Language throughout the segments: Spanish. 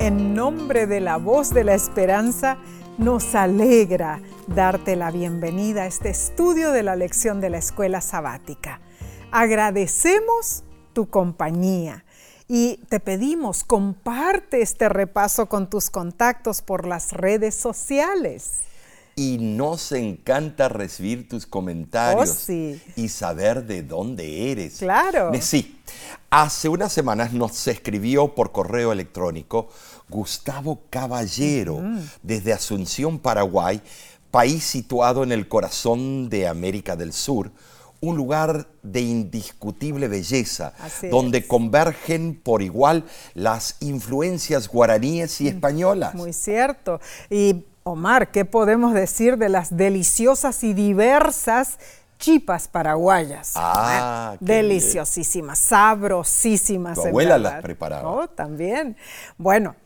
En nombre de la voz de la esperanza, nos alegra darte la bienvenida a este estudio de la lección de la escuela sabática. Agradecemos tu compañía y te pedimos comparte este repaso con tus contactos por las redes sociales. Y nos encanta recibir tus comentarios Oh, sí. y saber de dónde eres. Claro. Sí, hace unas semanas nos escribió por correo electrónico Gustavo Caballero desde Asunción, Paraguay, país situado en el corazón de América del Sur, un lugar de indiscutible belleza, Así donde es. convergen por igual las influencias guaraníes y españolas. Muy cierto. Y Omar, ¿qué podemos decir de las deliciosas y diversas chipas paraguayas? Ah, Eh, qué deliciosísimas, sabrosísimas. Tu abuela las preparaba. Oh, también. Bueno,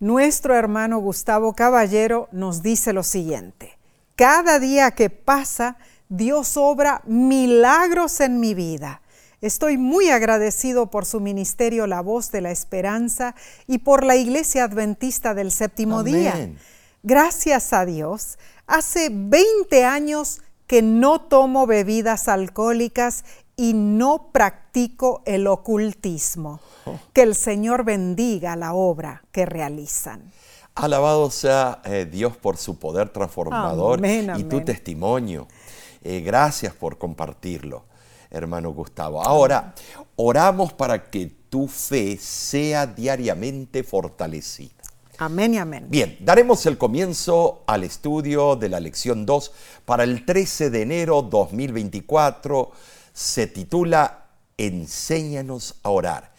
nuestro hermano Gustavo Caballero nos dice lo siguiente. Cada día que pasa, Dios obra milagros en mi vida. Estoy muy agradecido por su ministerio La Voz de la Esperanza y por la Iglesia Adventista del Séptimo Día. Gracias a Dios, hace 20 años que no tomo bebidas alcohólicas y no practico el ocultismo. Que el Señor bendiga la obra que realizan. Alabado sea eh, Dios por su poder transformador Amén, y tu testimonio. Eh, gracias por compartirlo, hermano Gustavo. Ahora, oramos para que tu fe sea diariamente fortalecida. Amén y amén. Bien, daremos el comienzo al estudio de la lección 2 para el 13 de enero 2024. Se titula Enséñanos a orar.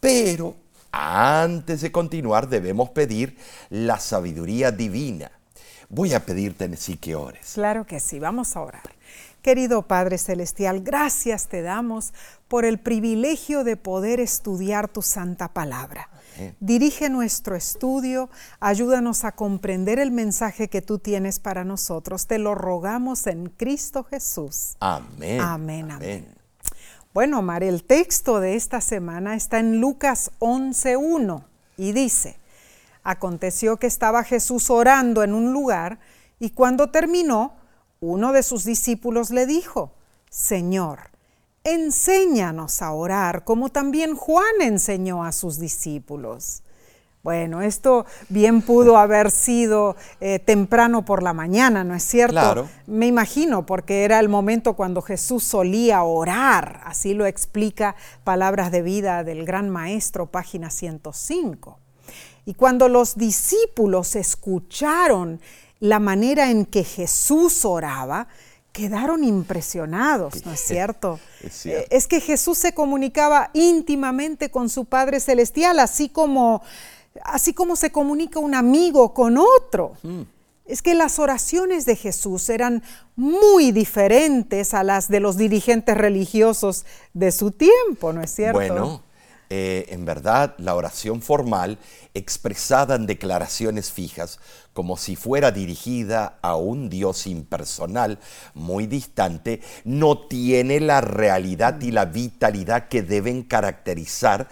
Pero antes de continuar debemos pedir la sabiduría divina. Voy a pedirte sí que ores. Claro que sí, vamos a orar. Querido Padre Celestial, gracias te damos por el privilegio de poder estudiar tu santa palabra. Dirige nuestro estudio, ayúdanos a comprender el mensaje que tú tienes para nosotros. Te lo rogamos en Cristo Jesús. Amén. Amén, amén. Bueno, Omar, el texto de esta semana está en Lucas 11.1 y dice, Aconteció que estaba Jesús orando en un lugar y cuando terminó, uno de sus discípulos le dijo, Señor, enséñanos a orar como también Juan enseñó a sus discípulos. Bueno, esto bien pudo haber sido eh, temprano por la mañana, ¿no es cierto? Claro. Me imagino, porque era el momento cuando Jesús solía orar, así lo explica Palabras de Vida del Gran Maestro, página 105. Y cuando los discípulos escucharon la manera en que Jesús oraba, quedaron impresionados, ¿no es cierto? Es cierto. Eh, es que Jesús se comunicaba íntimamente con su Padre Celestial, así como, así como se comunica un amigo con otro. Es que las oraciones de Jesús eran muy diferentes a las de los dirigentes religiosos de su tiempo, ¿no es cierto? Bueno, eh, en verdad, la oración formal, expresada en declaraciones fijas, como si fuera dirigida a un Dios impersonal muy distante, no tiene la realidad y la vitalidad que deben caracterizar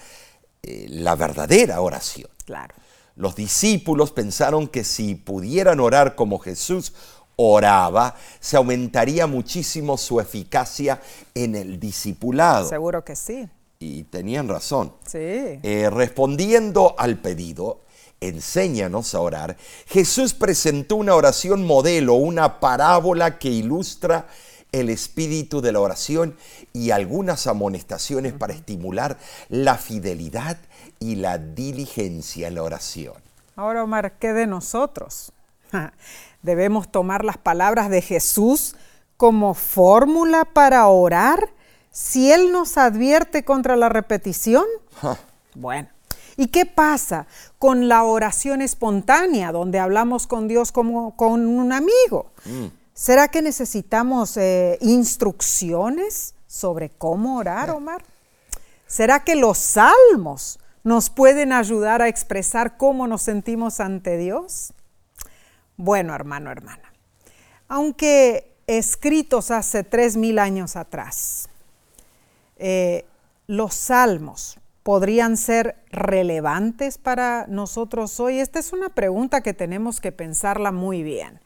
eh, la verdadera oración. Claro. Los discípulos pensaron que si pudieran orar como Jesús oraba, se aumentaría muchísimo su eficacia en el discipulado. Seguro que sí. Y tenían razón. Sí. Eh, respondiendo al pedido, enséñanos a orar, Jesús presentó una oración modelo, una parábola que ilustra el espíritu de la oración y algunas amonestaciones para estimular la fidelidad y la diligencia en la oración. Ahora, Omar, ¿qué de nosotros? ¿Debemos tomar las palabras de Jesús como fórmula para orar si Él nos advierte contra la repetición? Bueno, ¿y qué pasa con la oración espontánea, donde hablamos con Dios como con un amigo? ¿Será que necesitamos eh, instrucciones sobre cómo orar, Omar? ¿Será que los salmos nos pueden ayudar a expresar cómo nos sentimos ante Dios? Bueno, hermano, hermana, aunque escritos hace tres mil años atrás, eh, los salmos podrían ser relevantes para nosotros hoy? Esta es una pregunta que tenemos que pensarla muy bien,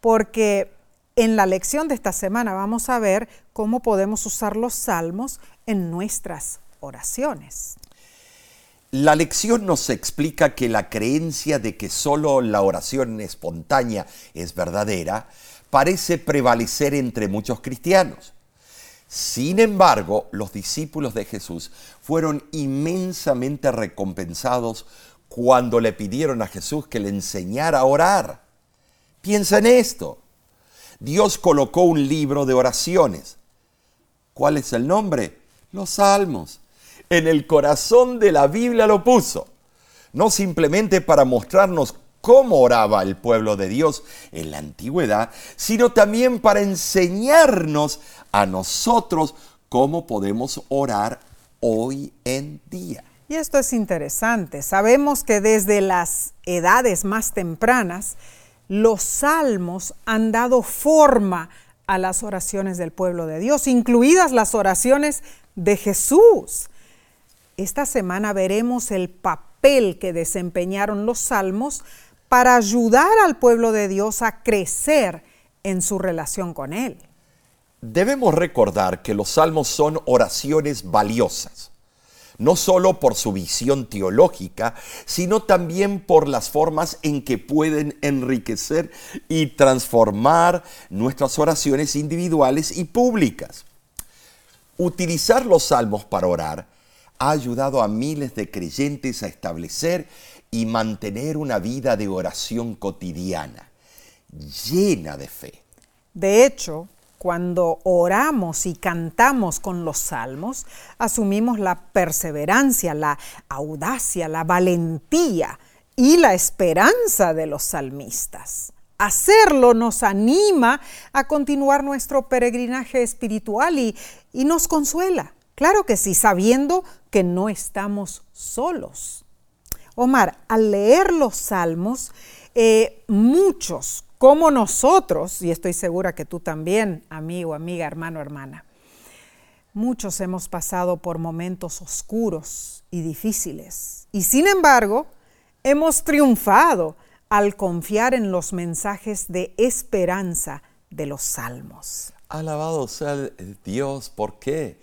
porque en la lección de esta semana vamos a ver cómo podemos usar los salmos en nuestras oraciones. La lección nos explica que la creencia de que solo la oración espontánea es verdadera parece prevalecer entre muchos cristianos. Sin embargo, los discípulos de Jesús fueron inmensamente recompensados cuando le pidieron a Jesús que le enseñara a orar. Piensa en esto. Dios colocó un libro de oraciones. ¿Cuál es el nombre? Los Salmos en el corazón de la Biblia lo puso. No simplemente para mostrarnos cómo oraba el pueblo de Dios en la antigüedad, sino también para enseñarnos a nosotros cómo podemos orar hoy en día. Y esto es interesante. Sabemos que desde las edades más tempranas, los salmos han dado forma a las oraciones del pueblo de Dios, incluidas las oraciones de Jesús. Esta semana veremos el papel que desempeñaron los salmos para ayudar al pueblo de Dios a crecer en su relación con Él. Debemos recordar que los salmos son oraciones valiosas, no solo por su visión teológica, sino también por las formas en que pueden enriquecer y transformar nuestras oraciones individuales y públicas. Utilizar los salmos para orar ha ayudado a miles de creyentes a establecer y mantener una vida de oración cotidiana, llena de fe. De hecho, cuando oramos y cantamos con los salmos, asumimos la perseverancia, la audacia, la valentía y la esperanza de los salmistas. Hacerlo nos anima a continuar nuestro peregrinaje espiritual y, y nos consuela. Claro que sí, sabiendo que no estamos solos. Omar, al leer los salmos, eh, muchos, como nosotros, y estoy segura que tú también, amigo, amiga, hermano, hermana, muchos hemos pasado por momentos oscuros y difíciles. Y sin embargo, hemos triunfado al confiar en los mensajes de esperanza de los salmos. Alabado sea Dios, ¿por qué?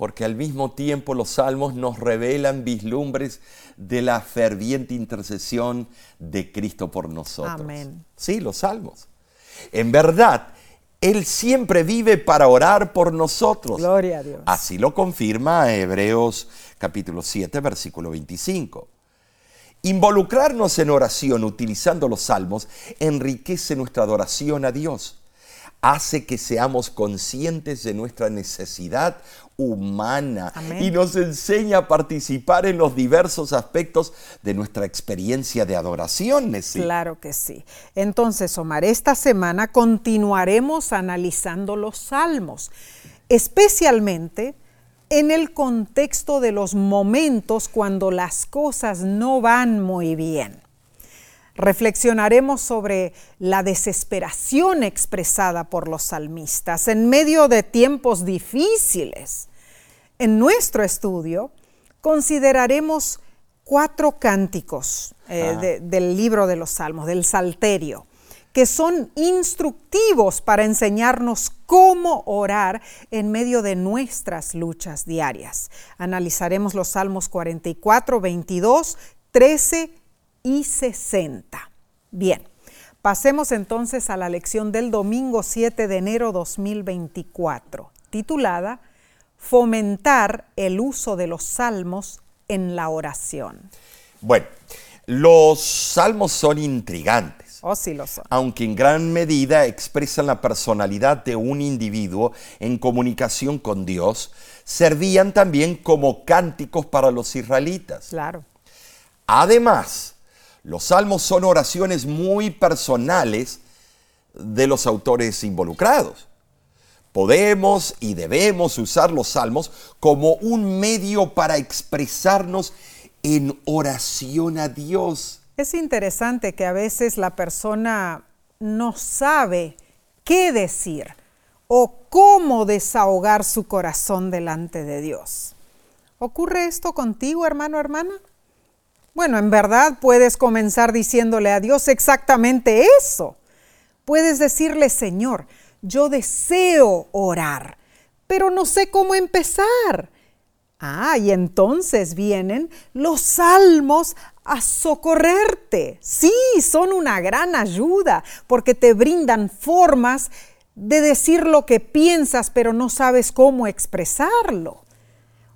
Porque al mismo tiempo los salmos nos revelan vislumbres de la ferviente intercesión de Cristo por nosotros. Amén. Sí, los salmos. En verdad, Él siempre vive para orar por nosotros. Gloria a Dios. Así lo confirma Hebreos capítulo 7, versículo 25. Involucrarnos en oración utilizando los salmos enriquece nuestra adoración a Dios hace que seamos conscientes de nuestra necesidad humana y nos enseña a participar en los diversos aspectos de nuestra experiencia de adoración. Claro que sí. Entonces, Omar, esta semana continuaremos analizando los salmos, especialmente en el contexto de los momentos cuando las cosas no van muy bien. Reflexionaremos sobre la desesperación expresada por los salmistas en medio de tiempos difíciles. En nuestro estudio consideraremos cuatro cánticos eh, del libro de los Salmos, del Salterio, que son instructivos para enseñarnos cómo orar en medio de nuestras luchas diarias. Analizaremos los Salmos 44, 22, 13 y 60. Bien, pasemos entonces a la lección del domingo 7 de enero 2024, titulada Fomentar el uso de los salmos en la oración. Bueno, los salmos son intrigantes. Oh, sí lo son. Aunque en gran medida expresan la personalidad de un individuo en comunicación con Dios, servían también como cánticos para los israelitas. Claro. Además, los salmos son oraciones muy personales de los autores involucrados. Podemos y debemos usar los salmos como un medio para expresarnos en oración a Dios. Es interesante que a veces la persona no sabe qué decir o cómo desahogar su corazón delante de Dios. ¿Ocurre esto contigo, hermano, hermana? Bueno, en verdad puedes comenzar diciéndole a Dios exactamente eso. Puedes decirle, Señor, yo deseo orar, pero no sé cómo empezar. Ah, y entonces vienen los salmos a socorrerte. Sí, son una gran ayuda porque te brindan formas de decir lo que piensas, pero no sabes cómo expresarlo.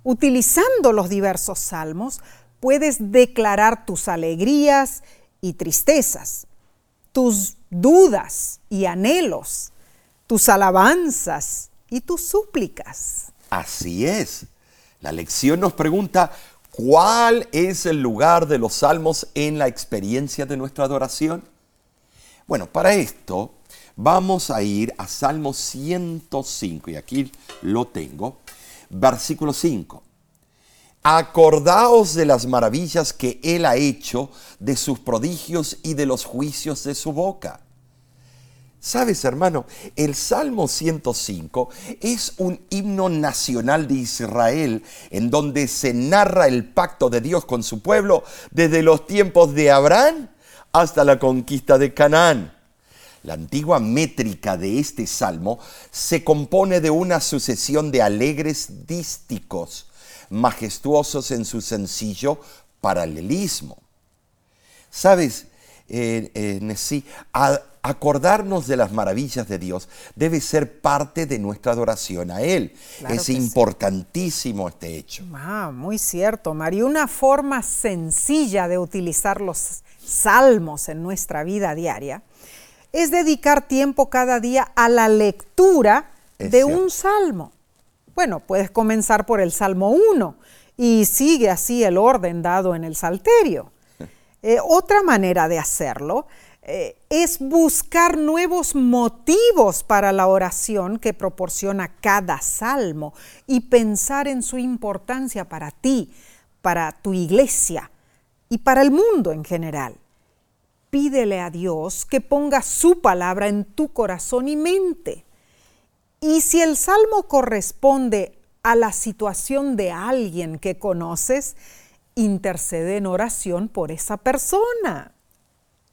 Utilizando los diversos salmos, puedes declarar tus alegrías y tristezas, tus dudas y anhelos, tus alabanzas y tus súplicas. Así es. La lección nos pregunta, ¿cuál es el lugar de los salmos en la experiencia de nuestra adoración? Bueno, para esto vamos a ir a Salmo 105, y aquí lo tengo, versículo 5. Acordaos de las maravillas que Él ha hecho, de sus prodigios y de los juicios de su boca. Sabes, hermano, el Salmo 105 es un himno nacional de Israel en donde se narra el pacto de Dios con su pueblo desde los tiempos de Abraham hasta la conquista de Canaán. La antigua métrica de este salmo se compone de una sucesión de alegres dísticos majestuosos en su sencillo paralelismo. ¿Sabes, eh, eh acordarnos de las maravillas de Dios debe ser parte de nuestra adoración a Él. es importantísimo este hecho. Ah, muy cierto, María. Una forma sencilla de utilizar los salmos en nuestra vida diaria es dedicar tiempo cada día a la lectura de un salmo. Bueno, puedes comenzar por el Salmo 1 y sigue así el orden dado en el Salterio. Eh, otra manera de hacerlo eh, es buscar nuevos motivos para la oración que proporciona cada salmo y pensar en su importancia para ti, para tu iglesia y para el mundo en general. Pídele a Dios que ponga su palabra en tu corazón y mente. Y si el salmo corresponde a la situación de alguien que conoces, intercede en oración por esa persona.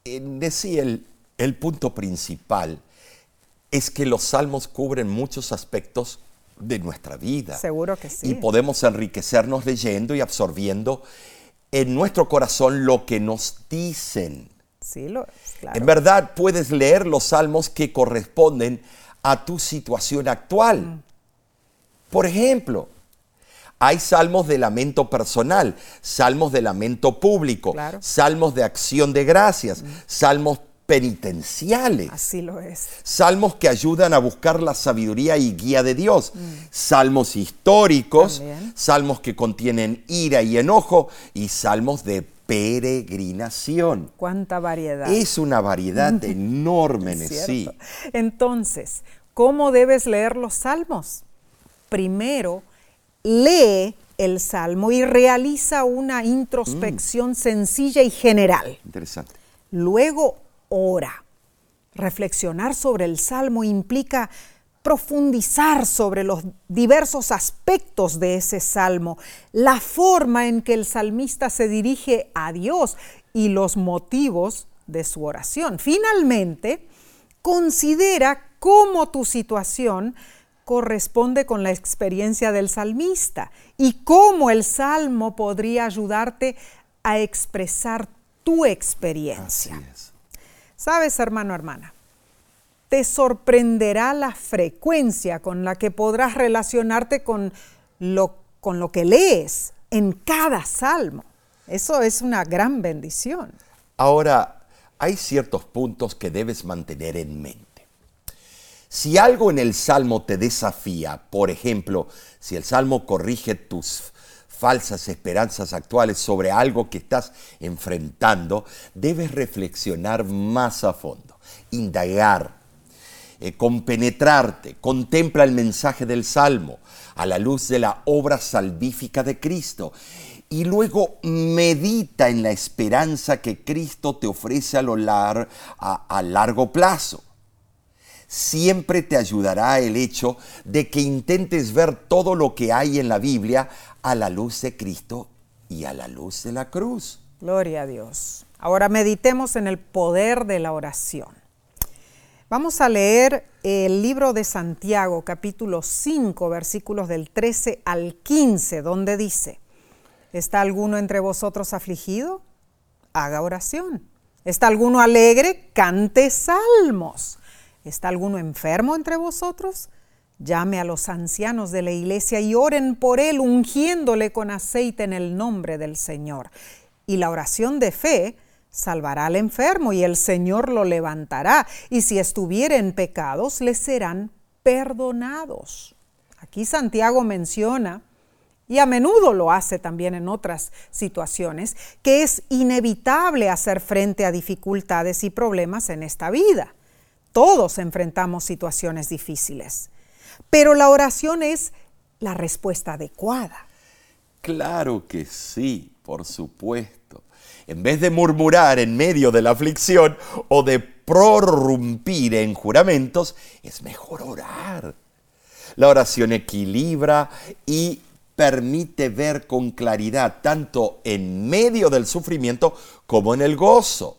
Decía el, el punto principal es que los salmos cubren muchos aspectos de nuestra vida. Seguro que sí. Y podemos enriquecernos leyendo y absorbiendo en nuestro corazón lo que nos dicen. Sí, lo claro. En verdad puedes leer los salmos que corresponden a tu situación actual. Mm. Por ejemplo, hay salmos de lamento personal, salmos de lamento público, salmos de acción de gracias, mm. salmos penitenciales. Así lo es. Salmos que ayudan a buscar la sabiduría y guía de Dios. Mm. Salmos históricos, salmos que contienen ira y enojo y salmos de peregrinación. Cuánta variedad. Es una variedad enorme en sí. Entonces, ¿cómo debes leer los salmos? Primero, lee el salmo y realiza una introspección mm. sencilla y general. Interesante. Luego, ora. Reflexionar sobre el salmo implica profundizar sobre los diversos aspectos de ese salmo, la forma en que el salmista se dirige a Dios y los motivos de su oración. Finalmente, considera cómo tu situación corresponde con la experiencia del salmista y cómo el salmo podría ayudarte a expresar tu experiencia. Sabes, hermano, hermana, te sorprenderá la frecuencia con la que podrás relacionarte con lo, con lo que lees en cada salmo. Eso es una gran bendición. Ahora, hay ciertos puntos que debes mantener en mente. Si algo en el salmo te desafía, por ejemplo, si el salmo corrige tus falsas esperanzas actuales sobre algo que estás enfrentando, debes reflexionar más a fondo, indagar, eh, compenetrarte, contempla el mensaje del Salmo a la luz de la obra salvífica de Cristo y luego medita en la esperanza que Cristo te ofrece a, lo a largo plazo. siempre te ayudará el hecho de que intentes ver todo lo que hay en la Biblia a la luz de Cristo y a la luz de la cruz. Gloria a Dios. Ahora meditemos en el poder de la oración. Vamos a leer el libro de Santiago, capítulo 5, versículos del 13 al 15, donde dice, ¿está alguno entre vosotros afligido? Haga oración. ¿Está alguno alegre? Cante salmos. ¿Está alguno enfermo entre vosotros? Llame a los ancianos de la iglesia y oren por él, ungiéndole con aceite en el nombre del Señor. Y la oración de fe salvará al enfermo y el Señor lo levantará. Y si estuviere en pecados, le serán perdonados. Aquí Santiago menciona, y a menudo lo hace también en otras situaciones, que es inevitable hacer frente a dificultades y problemas en esta vida. Todos enfrentamos situaciones difíciles. Pero la oración es la respuesta adecuada. Claro que sí, por supuesto. En vez de murmurar en medio de la aflicción o de prorrumpir en juramentos, es mejor orar. La oración equilibra y permite ver con claridad tanto en medio del sufrimiento como en el gozo.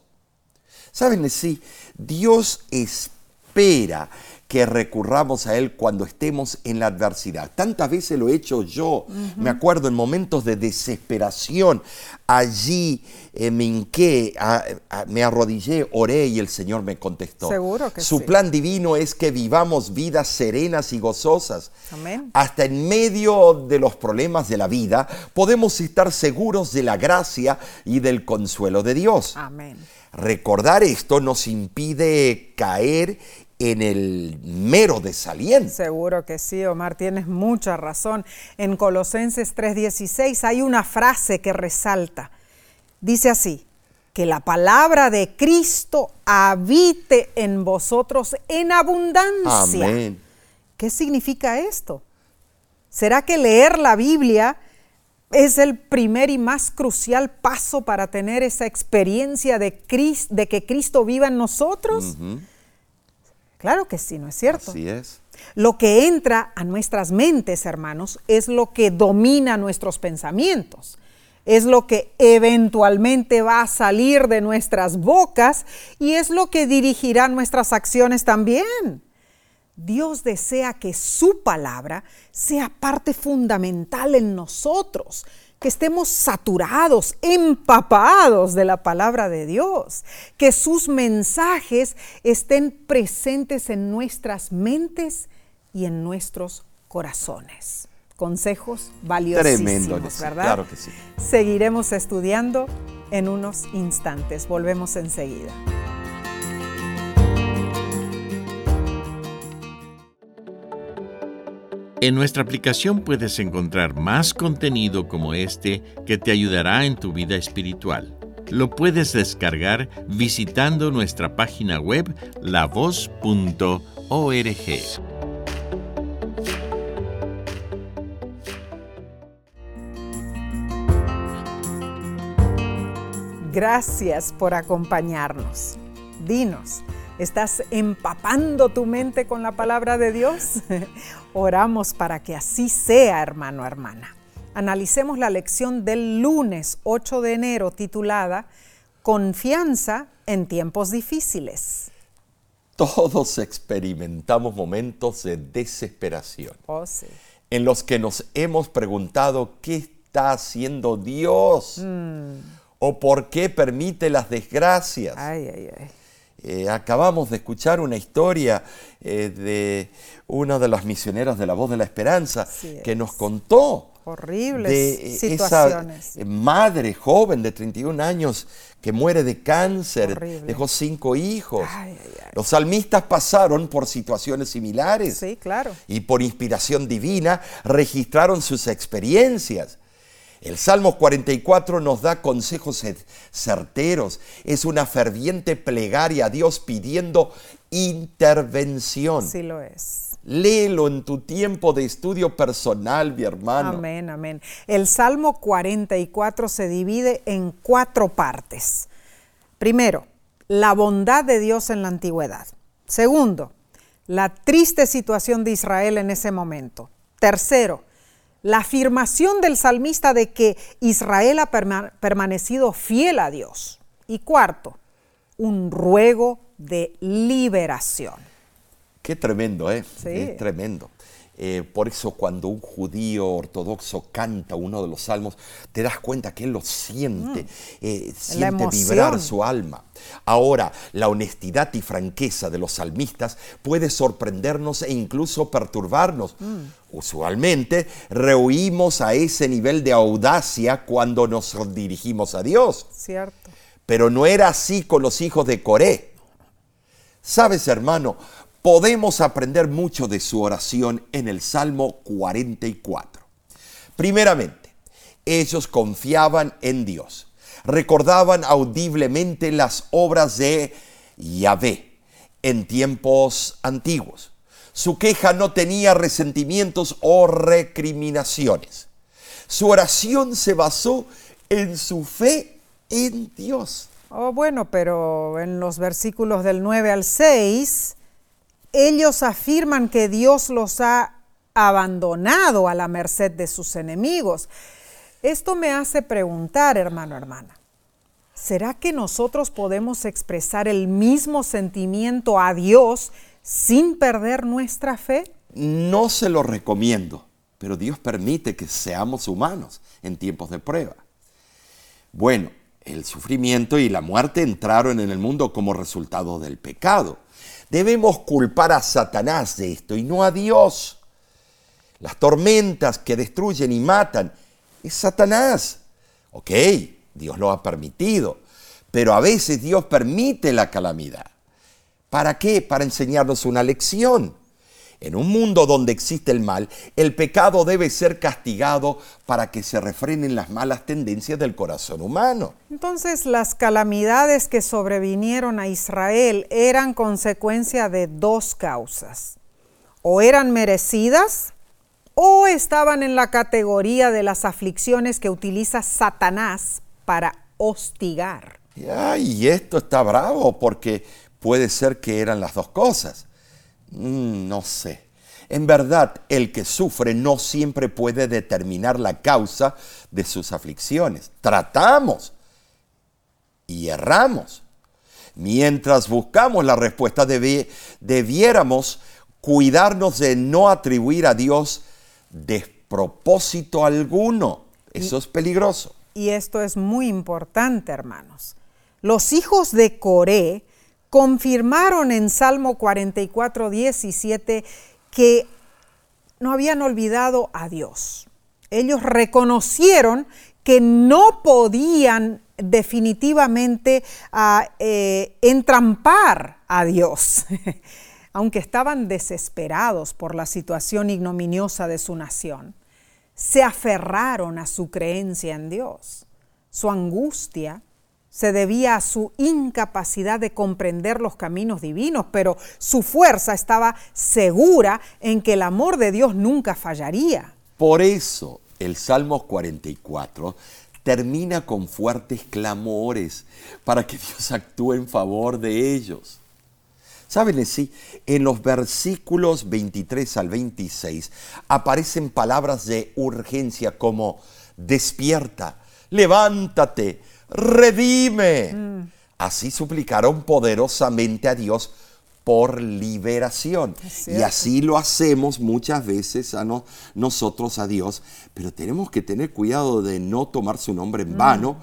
Saben, sí, Dios espera que recurramos a Él cuando estemos en la adversidad. Tantas veces lo he hecho yo, me acuerdo en momentos de desesperación, allí eh, me hinqué, me arrodillé, oré y el Señor me contestó. Seguro que Su plan divino es que vivamos vidas serenas y gozosas. Amén. Hasta en medio de los problemas de la vida podemos estar seguros de la gracia y del consuelo de Dios. Amén. Recordar esto nos impide caer en el mero desaliento. Seguro que sí, Omar, tienes mucha razón. En Colosenses 3:16 hay una frase que resalta. Dice así, que la palabra de Cristo habite en vosotros en abundancia. Amén. ¿Qué significa esto? ¿Será que leer la Biblia es el primer y más crucial paso para tener esa experiencia de, de que Cristo viva en nosotros? Claro que sí, ¿no es cierto? Así es. Lo que entra a nuestras mentes, hermanos, es lo que domina nuestros pensamientos. Es lo que eventualmente va a salir de nuestras bocas y es lo que dirigirá nuestras acciones también. Dios desea que su palabra sea parte fundamental en nosotros, que estemos saturados, empapados de la palabra de Dios, que sus mensajes estén presentes en nuestras mentes y en nuestros corazones. Consejos valiosísimos, Tremendo, ¿verdad? claro que sí. Seguiremos estudiando en unos instantes. Volvemos enseguida. En nuestra aplicación puedes encontrar más contenido como este que te ayudará en tu vida espiritual. Lo puedes descargar visitando nuestra página web lavoz.org. Gracias por acompañarnos. Dinos, ¿Estás empapando tu mente con la palabra de Dios? Oramos para que así sea, hermano, hermana. Analicemos la lección del lunes 8 de enero titulada Confianza en tiempos difíciles. Todos experimentamos momentos de desesperación Oh, sí. en los que nos hemos preguntado qué está haciendo Dios Mm. o por qué permite las desgracias. Ay, ay, ay. Eh, acabamos de escuchar una historia eh, de una de las misioneras de la Voz de la Esperanza que nos contó Horribles de eh, situaciones. esa eh, madre joven de 31 años que muere de cáncer, Horrible. dejó cinco hijos. Ay, ay, ay. Los salmistas pasaron por situaciones similares Sí, claro. y por inspiración divina registraron sus experiencias. El Salmo 44 nos da consejos cer- certeros. Es una ferviente plegaria a Dios pidiendo intervención. Sí lo es. Léelo en tu tiempo de estudio personal, mi hermano. Amén, amén. El Salmo 44 se divide en cuatro partes. Primero, la bondad de Dios en la antigüedad. Segundo, la triste situación de Israel en ese momento. Tercero, la afirmación del salmista de que Israel ha permanecido fiel a Dios. Y cuarto, un ruego de liberación. Qué tremendo, ¿eh? Sí. tremendo. Eh, por eso cuando un judío ortodoxo canta uno de los salmos, te das cuenta que él lo siente, mm. eh, siente vibrar su alma. Ahora, la honestidad y franqueza de los salmistas puede sorprendernos e incluso perturbarnos. Mm. Usualmente rehuimos a ese nivel de audacia cuando nos dirigimos a Dios. Cierto. Pero no era así con los hijos de Coré. Sabes, hermano, podemos aprender mucho de su oración en el Salmo 44. Primeramente, ellos confiaban en Dios, recordaban audiblemente las obras de Yahvé en tiempos antiguos. Su queja no tenía resentimientos o recriminaciones. Su oración se basó en su fe en Dios. Oh, bueno, pero en los versículos del 9 al 6 ellos afirman que Dios los ha abandonado a la merced de sus enemigos. Esto me hace preguntar, hermano, hermana, ¿será que nosotros podemos expresar el mismo sentimiento a Dios sin perder nuestra fe? No se lo recomiendo, pero Dios permite que seamos humanos en tiempos de prueba. Bueno, el sufrimiento y la muerte entraron en el mundo como resultado del pecado. Debemos culpar a Satanás de esto y no a Dios. Las tormentas que destruyen y matan es Satanás. Ok, Dios lo ha permitido, pero a veces Dios permite la calamidad. ¿Para qué? Para enseñarnos una lección. En un mundo donde existe el mal, el pecado debe ser castigado para que se refrenen las malas tendencias del corazón humano. Entonces, las calamidades que sobrevinieron a Israel eran consecuencia de dos causas. O eran merecidas o estaban en la categoría de las aflicciones que utiliza Satanás para hostigar. y esto está bravo porque puede ser que eran las dos cosas. Mm, no sé. En verdad, el que sufre no siempre puede determinar la causa de sus aflicciones. Tratamos y erramos. Mientras buscamos la respuesta, debiéramos cuidarnos de no atribuir a Dios despropósito alguno. Eso es peligroso. Y esto es muy importante, hermanos. Los hijos de Coré confirmaron en Salmo 44, 17 que no habían olvidado a Dios. Ellos reconocieron que no podían definitivamente ah, eh, entrampar a Dios, aunque estaban desesperados por la situación ignominiosa de su nación. Se aferraron a su creencia en Dios. Su angustia se debía a su incapacidad de comprender los caminos divinos, pero su fuerza estaba segura en que el amor de Dios nunca fallaría. Por eso el Salmo 44 termina con fuertes clamores para que Dios actúe en favor de ellos. ¿Saben sí? En los versículos 23 al 26 aparecen palabras de urgencia como despierta, levántate, redime. Mm. Así suplicaron poderosamente a Dios por liberación. Y así lo hacemos muchas veces a nosotros, a Dios, pero tenemos que tener cuidado de no tomar su nombre en mm, vano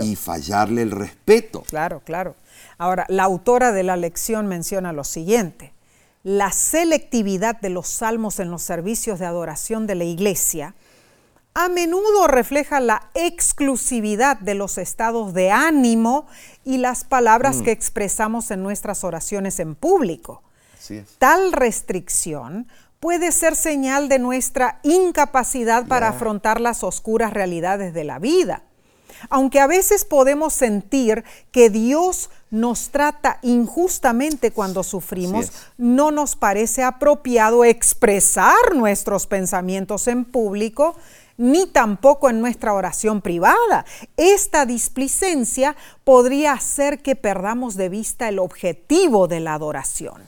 y fallarle el respeto. Claro, claro. Ahora, la autora de la lección menciona lo siguiente. La selectividad de los salmos en los servicios de adoración de la iglesia a menudo refleja la exclusividad de los estados de ánimo y las palabras mm. que expresamos en nuestras oraciones en público. Tal restricción puede ser señal de nuestra incapacidad para afrontar las oscuras realidades de la vida. Aunque a veces podemos sentir que Dios nos trata injustamente cuando sufrimos, no nos parece apropiado expresar nuestros pensamientos en público ni tampoco en nuestra oración privada. Esta displicencia podría hacer que perdamos de vista el objetivo de la adoración.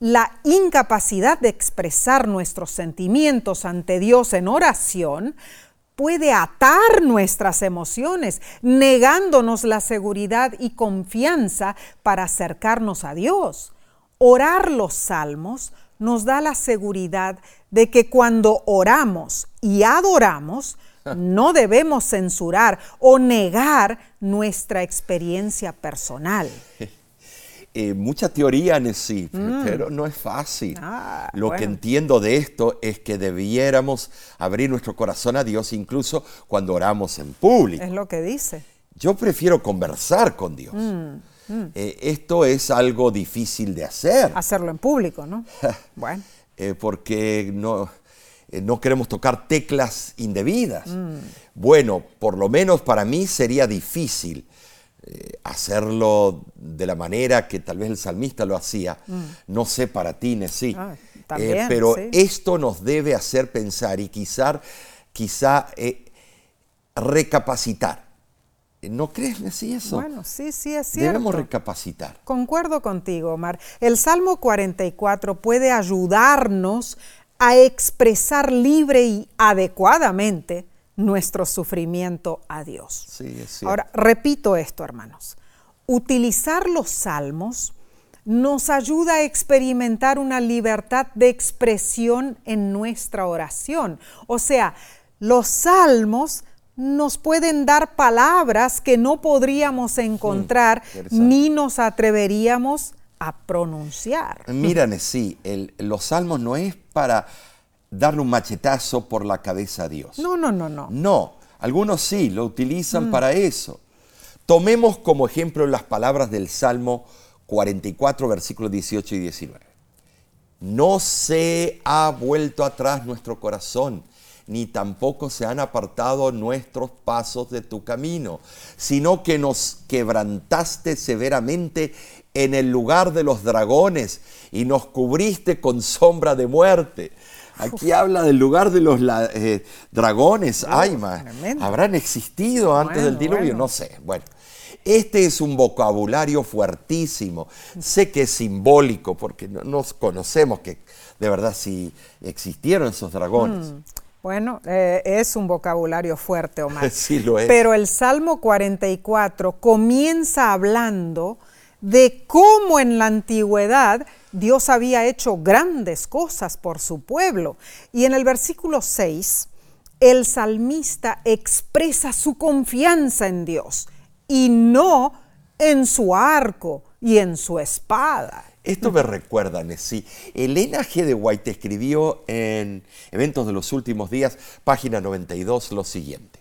la incapacidad de expresar nuestros sentimientos ante Dios en oración puede atar nuestras emociones, negándonos la seguridad y confianza para acercarnos a Dios. Orar los salmos nos da la seguridad de que cuando oramos y adoramos, no debemos censurar o negar nuestra experiencia personal. Eh, mucha teoría en sí, mm. pero no es fácil. Ah, Lo que entiendo de esto es que debiéramos abrir nuestro corazón a Dios incluso cuando oramos en público. Es lo que dice. Yo prefiero conversar con Dios. Mm, mm. Eh, esto es algo difícil de hacer. Hacerlo en público, ¿no? bueno. Eh, porque no, no queremos tocar teclas indebidas. Bueno, por lo menos para mí sería difícil eh, hacerlo de la manera que tal vez el salmista lo hacía. Mm. No sé para ti, sí. Ah, eh, pero esto nos debe hacer pensar y quizá, quizá eh, recapacitar. ¿No crees, Nesí, eso? Bueno, sí, sí, es cierto. Debemos recapacitar. Concuerdo contigo, Omar. El Salmo 44 puede ayudarnos a expresar libre y adecuadamente nuestro sufrimiento a Dios. Sí, Ahora, repito esto, hermanos. Utilizar los salmos nos ayuda a experimentar una libertad de expresión en nuestra oración. O sea, los salmos nos pueden dar palabras que no podríamos mm, encontrar ni nos atreveríamos a pronunciar. Miren, sí, los salmos no es para darle un machetazo por la cabeza a Dios. No, no, no, no. No, algunos sí, lo utilizan mm. para eso. Tomemos como ejemplo las palabras del Salmo 44, versículos 18 y 19. No se ha vuelto atrás nuestro corazón, ni tampoco se han apartado nuestros pasos de tu camino, sino que nos quebrantaste severamente en el lugar de los dragones y nos cubriste con sombra de muerte. Aquí habla del lugar de los eh, dragones, Aima. ¿Habrán existido antes del diluvio? No sé. Bueno, este es un vocabulario fuertísimo. Sé que es simbólico porque no nos conocemos que de verdad si existieron esos dragones. Mm, bueno, eh, es un vocabulario fuerte, Omar. sí lo es. Pero el Salmo 44 comienza hablando de cómo en la antigüedad Dios había hecho grandes cosas por su pueblo. Y en el versículo 6, el salmista expresa su confianza en Dios y no en su arco y en su espada. Esto me recuerda, Nessie. Elena G. de White escribió en Eventos de los Últimos Días, página 92, lo siguiente.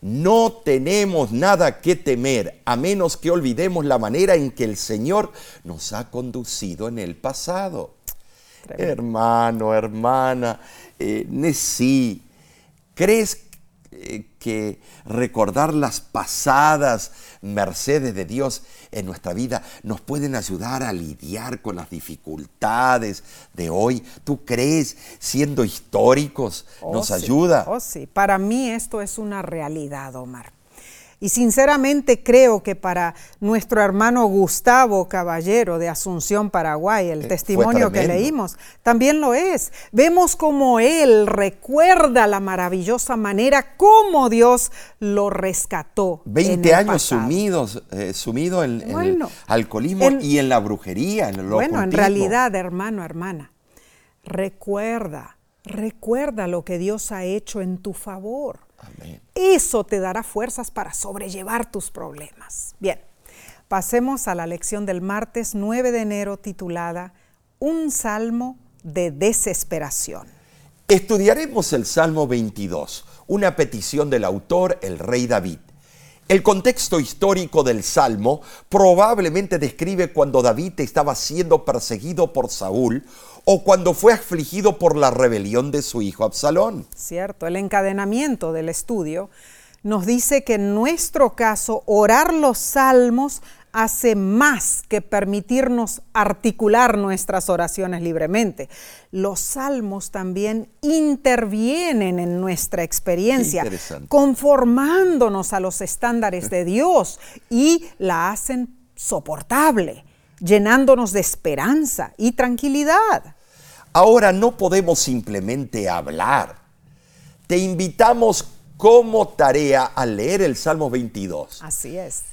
No tenemos nada que temer a menos que olvidemos la manera en que el Señor nos ha conducido en el pasado. Hermano, hermana, eh, ¿crees que recordar las pasadas mercedes de Dios en nuestra vida nos pueden ayudar a lidiar con las dificultades de hoy. ¿Tú crees, siendo históricos, oh, nos ayuda? Oh, sí, para mí esto es una realidad, Omar. Y sinceramente creo que para nuestro hermano Gustavo Caballero de Asunción, Paraguay, el eh, testimonio que leímos, también lo es. Vemos como él recuerda la maravillosa manera como Dios lo rescató. 20 años sumidos, eh, sumido en, el alcoholismo y en la brujería, en Bueno, en realidad, hermano, hermana, recuerda, recuerda lo que Dios ha hecho en tu favor. Eso te dará fuerzas para sobrellevar tus problemas. Bien, pasemos a la lección del martes 9 de enero titulada Un salmo de desesperación. Estudiaremos el Salmo 22, una petición del autor, el rey David. El contexto histórico del Salmo probablemente describe cuando David estaba siendo perseguido por Saúl o cuando fue afligido por la rebelión de su hijo Absalón. Cierto, el encadenamiento del estudio nos dice que en nuestro caso orar los salmos hace más que permitirnos articular nuestras oraciones libremente. Los salmos también intervienen en nuestra experiencia, conformándonos a los estándares de Dios y la hacen soportable. llenándonos de esperanza y tranquilidad. Ahora no podemos simplemente hablar. Te invitamos como tarea a leer el Salmo 22. Así es.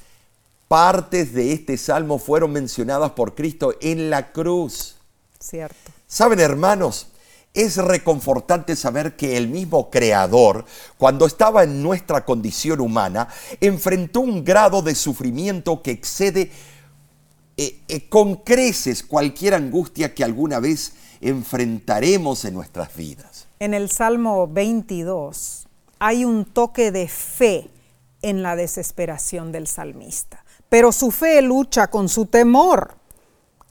Partes de este salmo fueron mencionadas por Cristo en la cruz. Cierto. Saben, hermanos, es reconfortante saber que el mismo Creador, cuando estaba en nuestra condición humana, enfrentó un grado de sufrimiento que excede eh, eh, con creces cualquier angustia que alguna vez enfrentaremos en nuestras vidas. En el Salmo 22 hay un toque de fe en la desesperación del salmista, pero su fe lucha con su temor,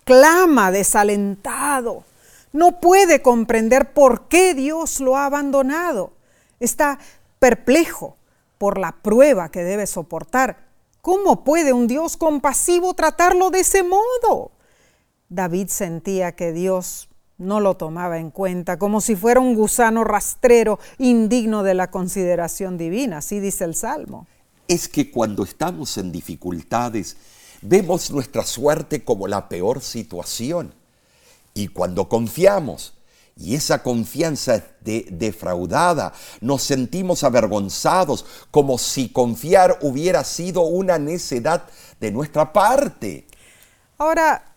clama desalentado, no puede comprender por qué Dios lo ha abandonado, está perplejo por la prueba que debe soportar. ¿Cómo puede un Dios compasivo tratarlo de ese modo? David sentía que Dios no lo tomaba en cuenta, como si fuera un gusano rastrero indigno de la consideración divina, así dice el Salmo. Es que cuando estamos en dificultades, vemos nuestra suerte como la peor situación. Y cuando confiamos, y esa confianza de, defraudada, nos sentimos avergonzados, como si confiar hubiera sido una necedad de nuestra parte. Ahora,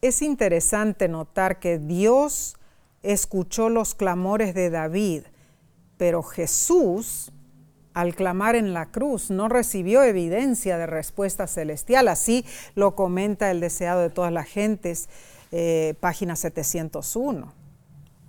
es interesante notar que Dios escuchó los clamores de David, pero Jesús, al clamar en la cruz, no recibió evidencia de respuesta celestial. Así lo comenta el deseado de todas las gentes, eh, página 701.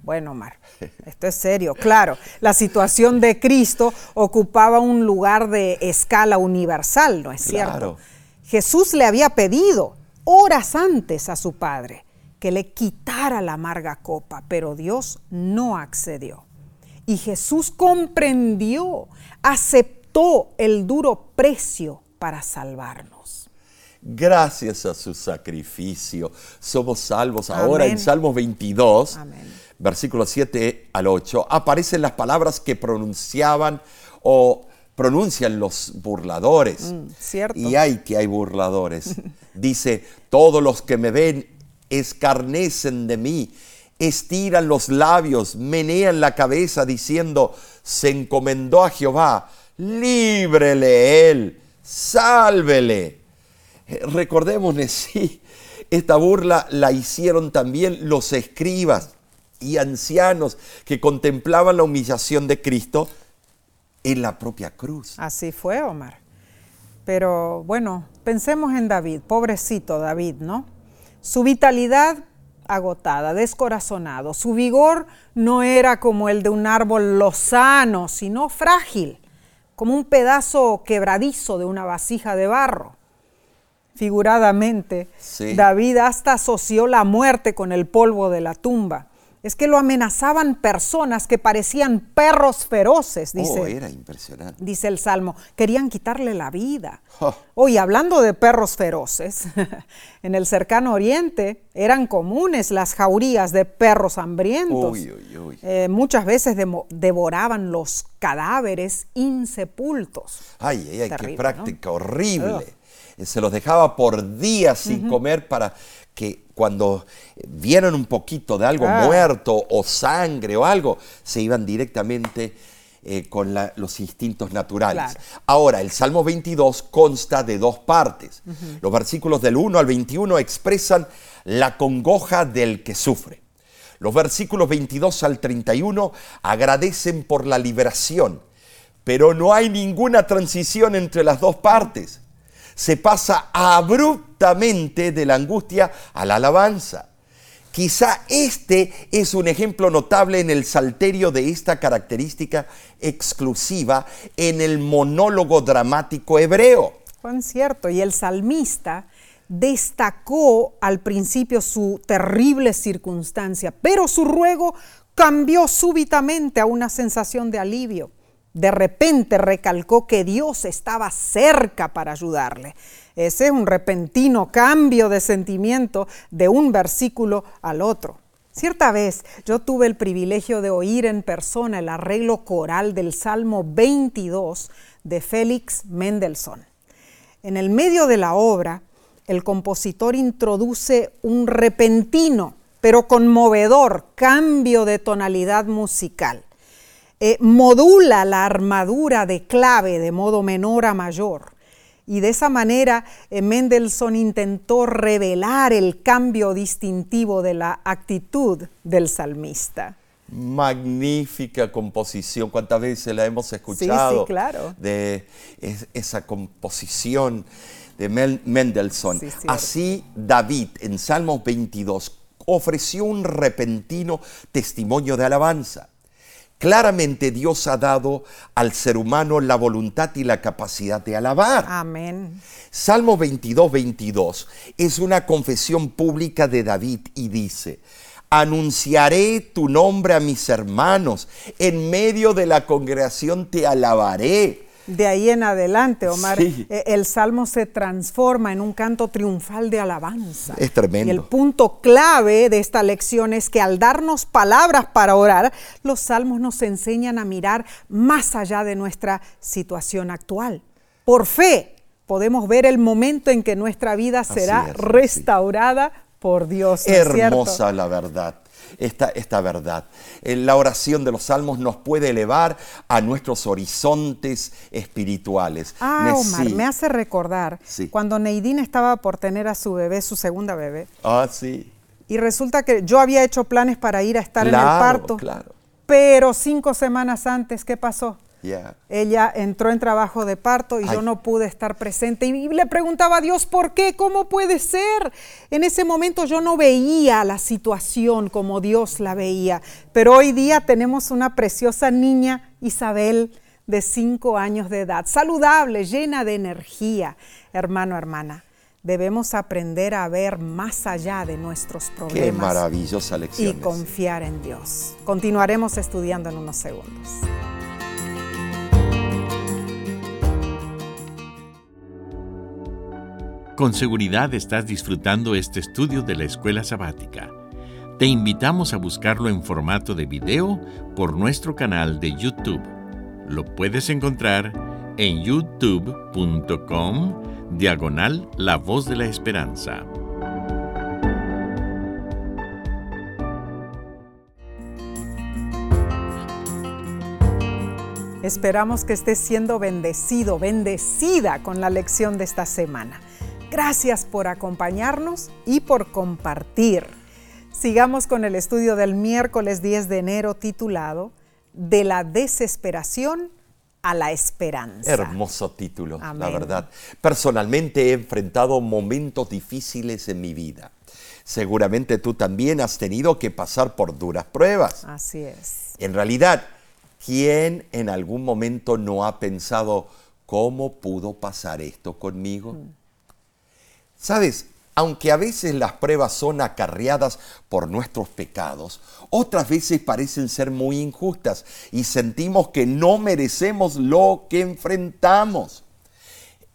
Bueno, Omar, esto es serio. Claro, la situación de Cristo ocupaba un lugar de escala universal, ¿no es cierto? Jesús le había pedido horas antes a su padre que le quitara la amarga copa, pero Dios no accedió. Y Jesús comprendió, aceptó el duro precio para salvarnos. Gracias a su sacrificio somos salvos. Ahora en Salmo 22, versículo 7 al 8, aparecen las palabras que pronunciaban o pronuncian los burladores. Mm, cierto. Y hay que hay burladores. Dice, todos los que me ven escarnecen de mí, estiran los labios, menean la cabeza diciendo, se encomendó a Jehová, líbrele él, sálvele. Recordemos, sí, esta burla la hicieron también los escribas y ancianos que contemplaban la humillación de Cristo en la propia cruz. Así fue, Omar. Pero bueno, pensemos en David, pobrecito David, ¿no? Su vitalidad agotada, descorazonado. Su vigor no era como el de un árbol lozano, sino frágil, como un pedazo quebradizo de una vasija de barro. Figuradamente, David hasta asoció la muerte con el polvo de la tumba es que lo amenazaban personas que parecían perros feroces, dice. Oh, era impresionante. Dice el Salmo, querían quitarle la vida. Hoy, hablando de perros feroces, en el cercano oriente eran comunes las jaurías de perros hambrientos. Eh, muchas veces devoraban los cadáveres insepultos. Ay, ay, ay, qué práctica horrible. Se los dejaba por días sin comer para que cuando vieran un poquito de algo ah. muerto o sangre o algo, se iban directamente eh, con los instintos naturales. Ahora, el Salmo 22 consta de dos partes. Los versículos del 1 al 21 expresan la congoja del que sufre. Los versículos 22 al 31 agradecen por la liberación, pero no hay ninguna transición entre las dos partes se pasa abruptamente de la angustia a la alabanza. Quizá este es un ejemplo notable en el salterio de esta característica exclusiva en el monólogo dramático hebreo. Juan, cierto, y el salmista destacó al principio su terrible circunstancia, pero su ruego cambió súbitamente a una sensación de alivio de repente recalcó que Dios estaba cerca para ayudarle. Ese es un repentino cambio de sentimiento de un versículo al otro. Cierta vez yo tuve el privilegio de oír en persona el arreglo coral del Salmo 22 de Félix Mendelssohn. En el medio de la obra, el compositor introduce un repentino, pero conmovedor cambio de tonalidad musical. Eh, modula la armadura de clave de modo menor a mayor. Y de esa manera eh, Mendelssohn intentó revelar el cambio distintivo de la actitud del salmista. Magnífica composición, cuántas veces la hemos escuchado. Sí, sí, claro. De esa composición de Mendelssohn. Así David en Salmos 22 ofreció un repentino testimonio de alabanza. Claramente Dios ha dado al ser humano la voluntad y la capacidad de alabar. Amén. Salmo 22, 22 es una confesión pública de David y dice, anunciaré tu nombre a mis hermanos, en medio de la congregación te alabaré de ahí en adelante, Omar, eh, el salmo se transforma en un canto triunfal de alabanza. Es tremendo. Y el punto clave de esta lección es que al darnos palabras para orar, los salmos nos enseñan a mirar más allá de nuestra situación actual. Por fe podemos ver el momento en que nuestra vida será restaurada por Dios. Hermosa la verdad esta, esta verdad. Eh, la oración de los salmos nos puede elevar a nuestros horizontes espirituales. Ah, Omar, me hace recordar cuando Neidín estaba por tener a su bebé, su segunda bebé. Ah, sí. Y resulta que yo había hecho planes para ir a estar en el parto. Claro. Pero cinco semanas antes, ¿qué pasó? Ella entró en trabajo de parto y yo no pude estar presente. Y le preguntaba a Dios, ¿por qué? ¿Cómo puede ser? En ese momento yo no veía la situación como Dios la veía. Pero hoy día tenemos una preciosa niña, Isabel, de cinco años de edad, saludable, llena de energía. Hermano, hermana, debemos aprender a ver más allá de nuestros problemas. Qué maravillosa lección. Y confiar en Dios. Continuaremos estudiando en unos segundos. Con seguridad estás disfrutando este estudio de la escuela sabática. Te invitamos a buscarlo en formato de video por nuestro canal de YouTube. Lo puedes encontrar en youtube.com diagonal La Voz de la Esperanza. Esperamos que estés siendo bendecido, bendecida con la lección de esta semana. Gracias por acompañarnos y por compartir. Sigamos con el estudio del miércoles 10 de enero titulado De la desesperación a la esperanza. Hermoso título, la verdad. Personalmente he enfrentado momentos difíciles en mi vida. Seguramente tú también has tenido que pasar por duras pruebas. Así es. En realidad, ¿quién en algún momento no ha pensado cómo pudo pasar esto conmigo? Mm. Sabes, aunque a veces las pruebas son acarreadas por nuestros pecados, otras veces parecen ser muy injustas y sentimos que no merecemos lo que enfrentamos.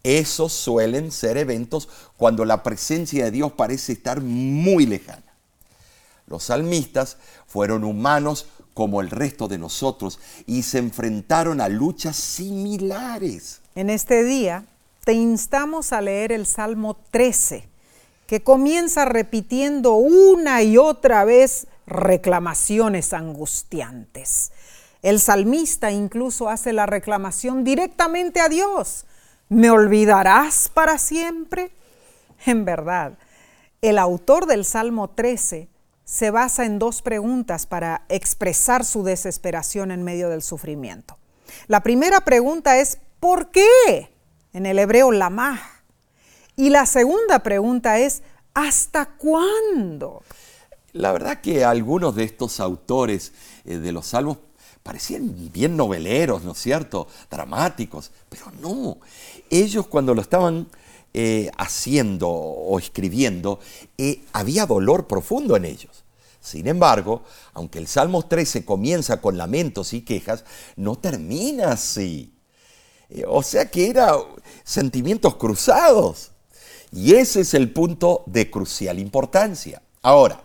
Esos suelen ser eventos cuando la presencia de Dios parece estar muy lejana. Los salmistas fueron humanos como el resto de nosotros y se enfrentaron a luchas similares. En este día te instamos a leer el Salmo 13, que comienza repitiendo una y otra vez reclamaciones angustiantes. El salmista incluso hace la reclamación directamente a Dios. ¿Me olvidarás para siempre? En verdad, el autor del Salmo 13 se basa en dos preguntas para expresar su desesperación en medio del sufrimiento. La primera pregunta es, ¿por qué? En el hebreo lamah. Y la segunda pregunta es, ¿hasta cuándo? La verdad que algunos de estos autores eh, de los salmos parecían bien noveleros, ¿no es cierto? Dramáticos, pero no. Ellos cuando lo estaban eh, haciendo o escribiendo, eh, había dolor profundo en ellos. Sin embargo, aunque el Salmo 13 comienza con lamentos y quejas, no termina así. O sea que eran sentimientos cruzados. Y ese es el punto de crucial importancia. Ahora,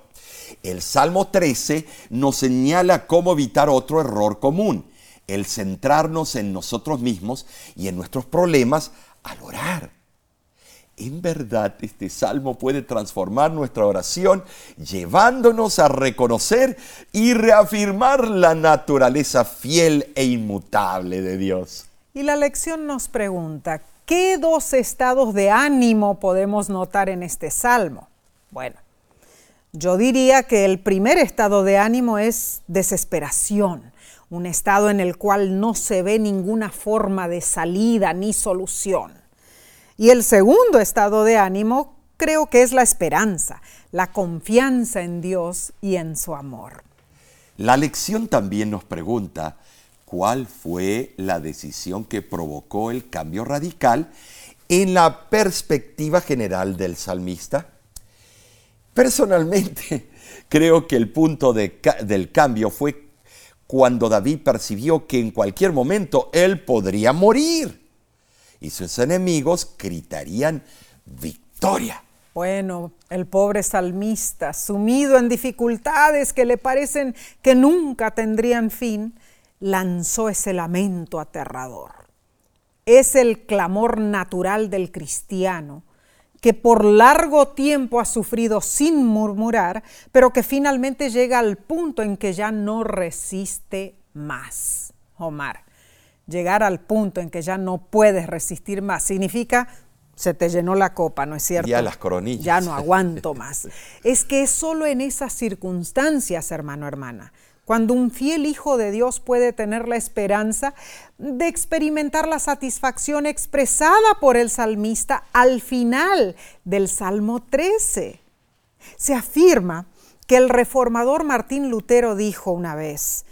el Salmo 13 nos señala cómo evitar otro error común, el centrarnos en nosotros mismos y en nuestros problemas al orar. En verdad, este salmo puede transformar nuestra oración llevándonos a reconocer y reafirmar la naturaleza fiel e inmutable de Dios. Y la lección nos pregunta, ¿qué dos estados de ánimo podemos notar en este salmo? Bueno, yo diría que el primer estado de ánimo es desesperación, un estado en el cual no se ve ninguna forma de salida ni solución. Y el segundo estado de ánimo creo que es la esperanza, la confianza en Dios y en su amor. La lección también nos pregunta cuál fue la decisión que provocó el cambio radical en la perspectiva general del salmista. Personalmente, creo que el punto del cambio fue cuando David percibió que en cualquier momento él podría morir y sus enemigos gritarían victoria. Bueno, el pobre salmista, sumido en dificultades que le parecen que nunca tendrían fin, lanzó ese lamento aterrador. Es el clamor natural del cristiano, que por largo tiempo ha sufrido sin murmurar, pero que finalmente llega al punto en que ya no resiste más. Omar, llegar al punto en que ya no puedes resistir más, significa se te llenó la copa, ¿no es cierto? Ya las coronillas. Ya no aguanto más. es que es solo en esas circunstancias, hermano, hermana, cuando un fiel hijo de Dios puede tener la esperanza de experimentar la satisfacción expresada por el salmista al final del Salmo 13. Se afirma que el reformador Martín Lutero dijo una vez,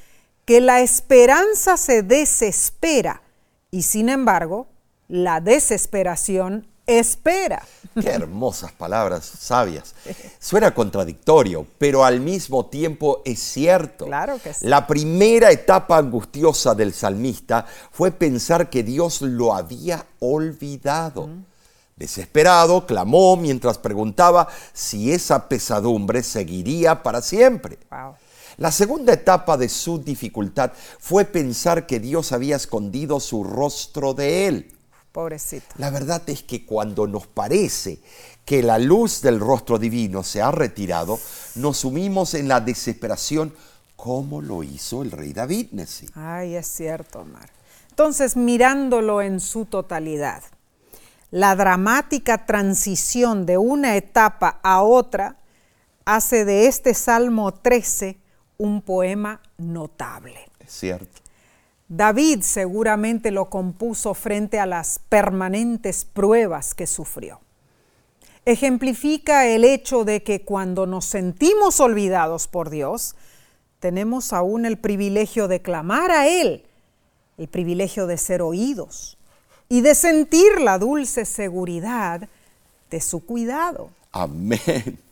que la esperanza se desespera y sin embargo la desesperación espera. Qué hermosas palabras sabias. Suena contradictorio, pero al mismo tiempo es cierto. Claro que sí. La primera etapa angustiosa del salmista fue pensar que Dios lo había olvidado. Desesperado, clamó mientras preguntaba si esa pesadumbre seguiría para siempre. Wow. La segunda etapa de su dificultad fue pensar que Dios había escondido su rostro de él. Pobrecito. La verdad es que cuando nos parece que la luz del rostro divino se ha retirado, nos sumimos en la desesperación como lo hizo el rey David. Nessie. Ay, es cierto, Omar. Entonces, mirándolo en su totalidad, la dramática transición de una etapa a otra hace de este Salmo 13 un poema notable. Es cierto. David seguramente lo compuso frente a las permanentes pruebas que sufrió. Ejemplifica el hecho de que cuando nos sentimos olvidados por Dios, tenemos aún el privilegio de clamar a Él, el privilegio de ser oídos y de sentir la dulce seguridad de su cuidado. Amén.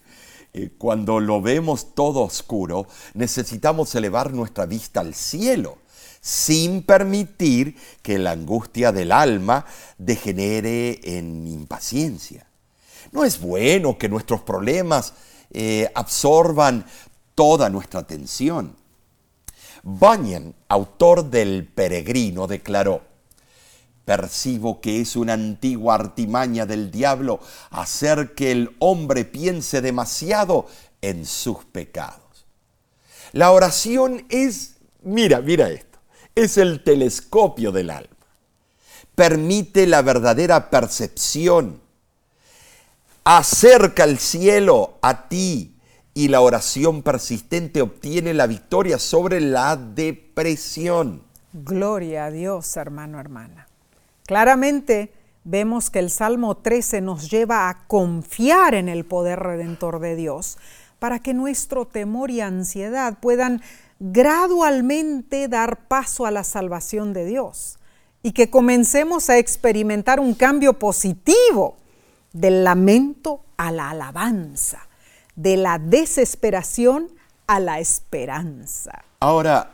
Eh, cuando lo vemos todo oscuro, necesitamos elevar nuestra vista al cielo, sin permitir que la angustia del alma degenere en impaciencia. No es bueno que nuestros problemas eh, absorban toda nuestra atención. Bunyan, autor del Peregrino, declaró, Percibo que es una antigua artimaña del diablo hacer que el hombre piense demasiado en sus pecados. La oración es, mira, mira esto, es el telescopio del alma. Permite la verdadera percepción. Acerca el cielo a ti y la oración persistente obtiene la victoria sobre la depresión. Gloria a Dios, hermano, hermana. Claramente vemos que el Salmo 13 nos lleva a confiar en el poder redentor de Dios para que nuestro temor y ansiedad puedan gradualmente dar paso a la salvación de Dios y que comencemos a experimentar un cambio positivo del lamento a la alabanza, de la desesperación a la esperanza. Ahora,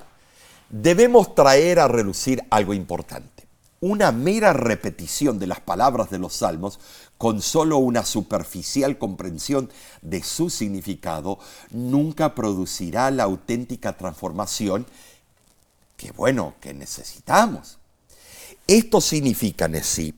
debemos traer a relucir algo importante una mera repetición de las palabras de los salmos con solo una superficial comprensión de su significado nunca producirá la auténtica transformación que bueno, que necesitamos. Esto significa, sí,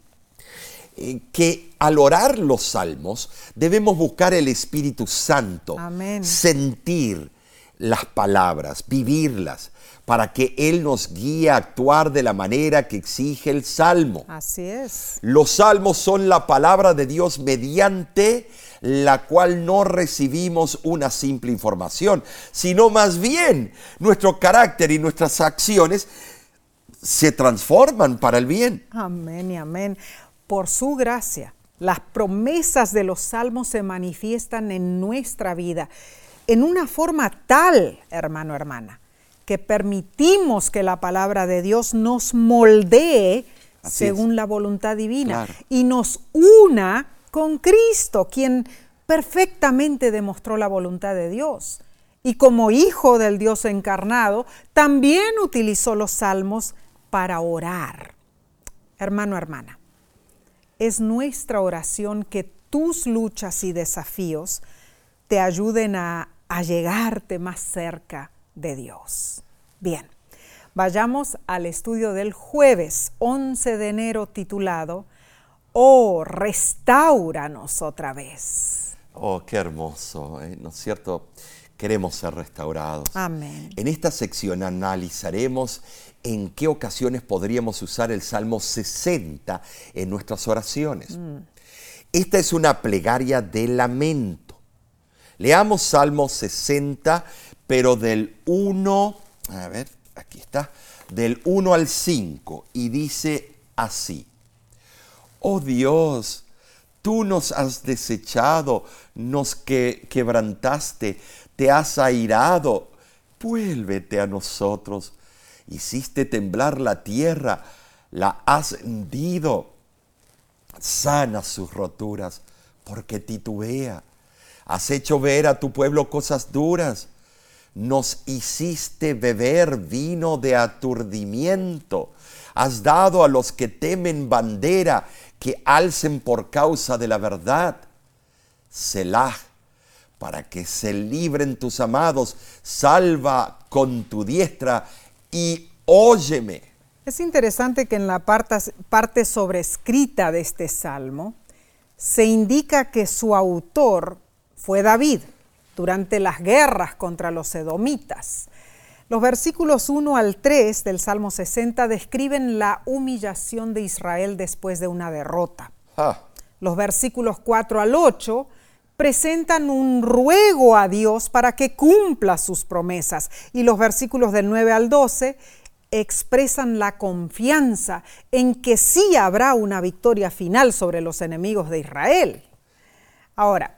eh, que al orar los salmos debemos buscar el Espíritu Santo, Amén. sentir las palabras, vivirlas, para que Él nos guíe a actuar de la manera que exige el salmo. Así es. Los salmos son la palabra de Dios mediante la cual no recibimos una simple información, sino más bien nuestro carácter y nuestras acciones se transforman para el bien. Amén y amén. Por su gracia, las promesas de los salmos se manifiestan en nuestra vida en una forma tal, hermano, hermana, que permitimos que la palabra de Dios nos moldee Así según es. la voluntad divina Claro. y nos una con Cristo, quien perfectamente demostró la voluntad de Dios. Y como hijo del Dios encarnado, también utilizó los salmos para orar. Hermano, hermana, es nuestra oración que tus luchas y desafíos te ayuden a, a llegarte más cerca de Dios. Bien, vayamos al estudio del jueves 11 de enero titulado Oh, restauranos otra vez. Oh, qué hermoso, ¿eh? ¿no es cierto? Queremos ser restaurados. Amén. En esta sección analizaremos en qué ocasiones podríamos usar el Salmo 60 en nuestras oraciones. Esta es una plegaria de lamento. Leamos Salmo 60, pero del 1, a ver, aquí está, del 1 al 5, y dice así. Oh Dios, tú nos has desechado, nos que, quebrantaste, te has airado. Vuélvete a nosotros. Hiciste temblar la tierra, la has hendido. Sana sus roturas, porque titubea. Has hecho ver a tu pueblo cosas duras. Nos hiciste beber vino de aturdimiento. Has dado a los que temen bandera que alcen por causa de la verdad. Selah, para que se libren tus amados, salva con tu diestra y óyeme. Es interesante que en la parte, sobrescrita de este salmo se indica que su autor fue David durante las guerras contra los edomitas. Los versículos 1 al 3 del Salmo 60 describen la humillación de Israel después de una derrota. Ah, Los versículos 4 al 8 presentan un ruego a Dios para que cumpla sus promesas y los versículos del 9 al 12 expresan la confianza en que sí habrá una victoria final sobre los enemigos de Israel. Ahora,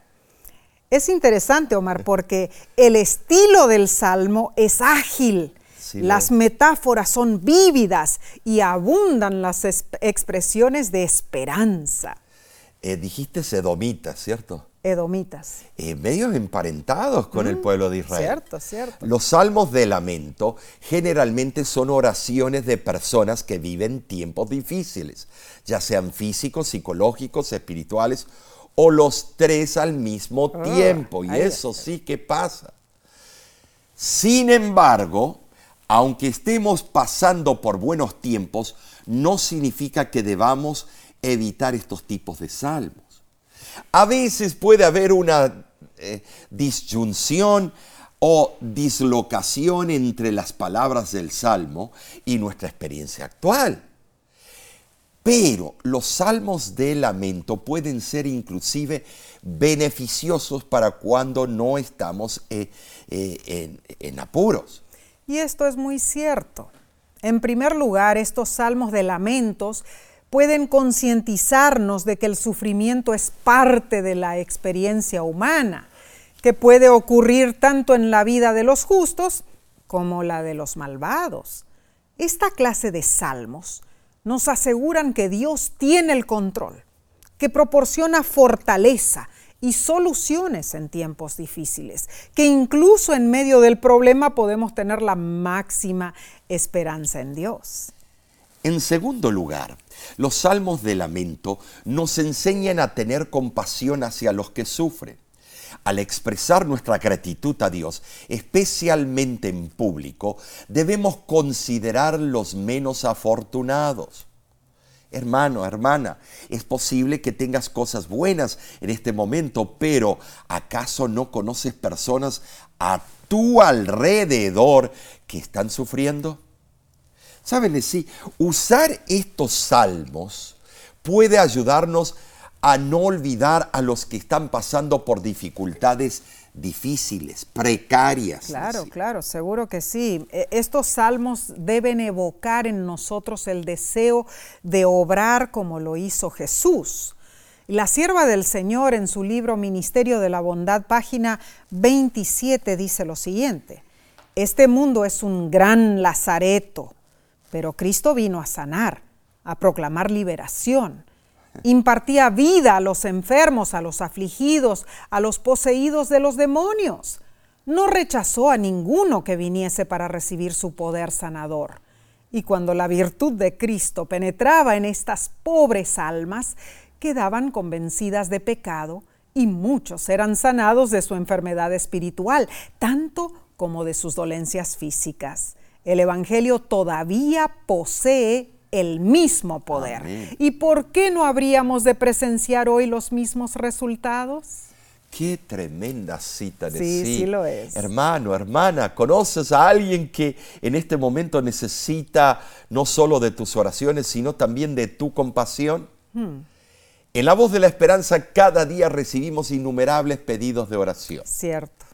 es interesante, Omar, porque el estilo del salmo es ágil. Sí, las lo metáforas son vívidas y abundan las es- expresiones de esperanza. eh, dijiste sedomitas, ¿cierto? Edomitas. Eh, medios emparentados con el pueblo de Israel. Cierto, cierto. Los salmos de lamento generalmente son oraciones de personas que viven tiempos difíciles, ya sean físicos, psicológicos, espirituales o los tres al mismo tiempo. Y eso sí que pasa. Sin embargo, aunque estemos pasando por buenos tiempos, no significa que debamos evitar estos tipos de salmos. A veces puede haber una eh, disyunción o dislocación entre las palabras del salmo y nuestra experiencia actual. Pero los salmos de lamento pueden ser inclusive beneficiosos para cuando no estamos eh, eh, en, en apuros. Y esto es muy cierto. En primer lugar, estos salmos de lamentos pueden concientizarnos de que el sufrimiento es parte de la experiencia humana, que puede ocurrir tanto en la vida de los justos como la de los malvados. Esta clase de salmos nos aseguran que Dios tiene el control, que proporciona fortaleza y soluciones en tiempos difíciles, que incluso en medio del problema podemos tener la máxima esperanza en Dios. En segundo lugar, los salmos de lamento nos enseñan a tener compasión hacia los que sufren. Al expresar nuestra gratitud a Dios, especialmente en público, debemos considerar los menos afortunados. Hermano, hermana, es posible que tengas cosas buenas en este momento, pero ¿acaso no conoces personas a tu alrededor que están sufriendo? ¿Saben? Sí, usar estos salmos puede ayudarnos a no olvidar a los que están pasando por dificultades difíciles, precarias. Claro, claro, seguro que sí. E, estos salmos deben evocar en nosotros el deseo de obrar como lo hizo Jesús. La sierva del Señor en su libro Ministerio de la Bondad, página 27, dice lo siguiente. Este mundo es un gran lazareto, pero Cristo vino a sanar, a proclamar liberación Impartía vida a los enfermos, a los afligidos, a los poseídos de los demonios. No rechazó a ninguno que viniese para recibir su poder sanador. Y cuando la virtud de Cristo penetraba en estas pobres almas, quedaban convencidas de pecado y muchos eran sanados de su enfermedad espiritual, tanto como de sus dolencias físicas. El Evangelio todavía posee el mismo poder. ¿Y por qué no habríamos de presenciar hoy los mismos resultados? Qué tremenda cita de sí. Sí, lo es. Hermano, hermana, ¿conoces a alguien que en este momento necesita no solo de tus oraciones, sino también de tu compasión? Hmm. En la voz de la esperanza cada día recibimos innumerables pedidos de oración. Cierto.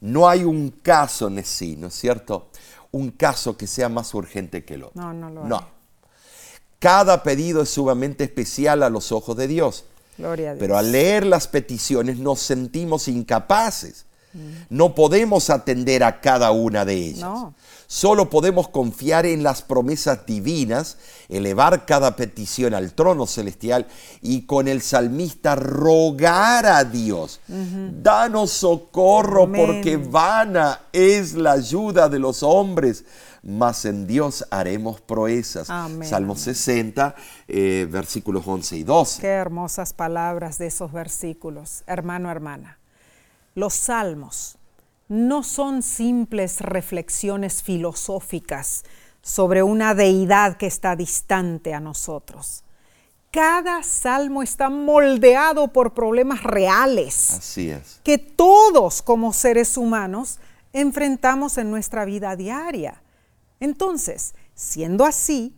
No hay un caso, Nesí, ¿no es cierto? Un caso que sea más urgente que el otro. No, no lo hay. No. Cada pedido es sumamente especial a los ojos de Dios. Gloria a Dios. Pero al leer las peticiones nos sentimos incapaces. No podemos atender a cada una de ellas. No. Solo podemos confiar en las promesas divinas, elevar cada petición al trono celestial y con el salmista rogar a Dios. Danos socorro porque vana es la ayuda de los hombres mas en Dios haremos proezas. Salmo 60, eh, versículos 11 y 12. Qué hermosas palabras de esos versículos, hermano, hermana. Los salmos no son simples reflexiones filosóficas sobre una deidad que está distante a nosotros. Cada salmo está moldeado por problemas reales. Así es. Que todos como seres humanos enfrentamos en nuestra vida diaria. Entonces, siendo así,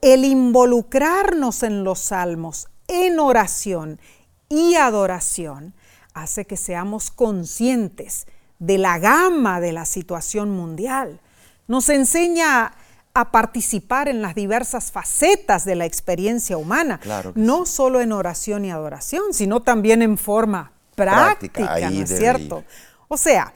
el involucrarnos en los salmos, en oración y adoración, hace que seamos conscientes de la gama de la situación mundial. Nos enseña a participar en las diversas facetas de la experiencia humana, no solo en oración y adoración, sino también en forma práctica, ¿no es cierto? O sea,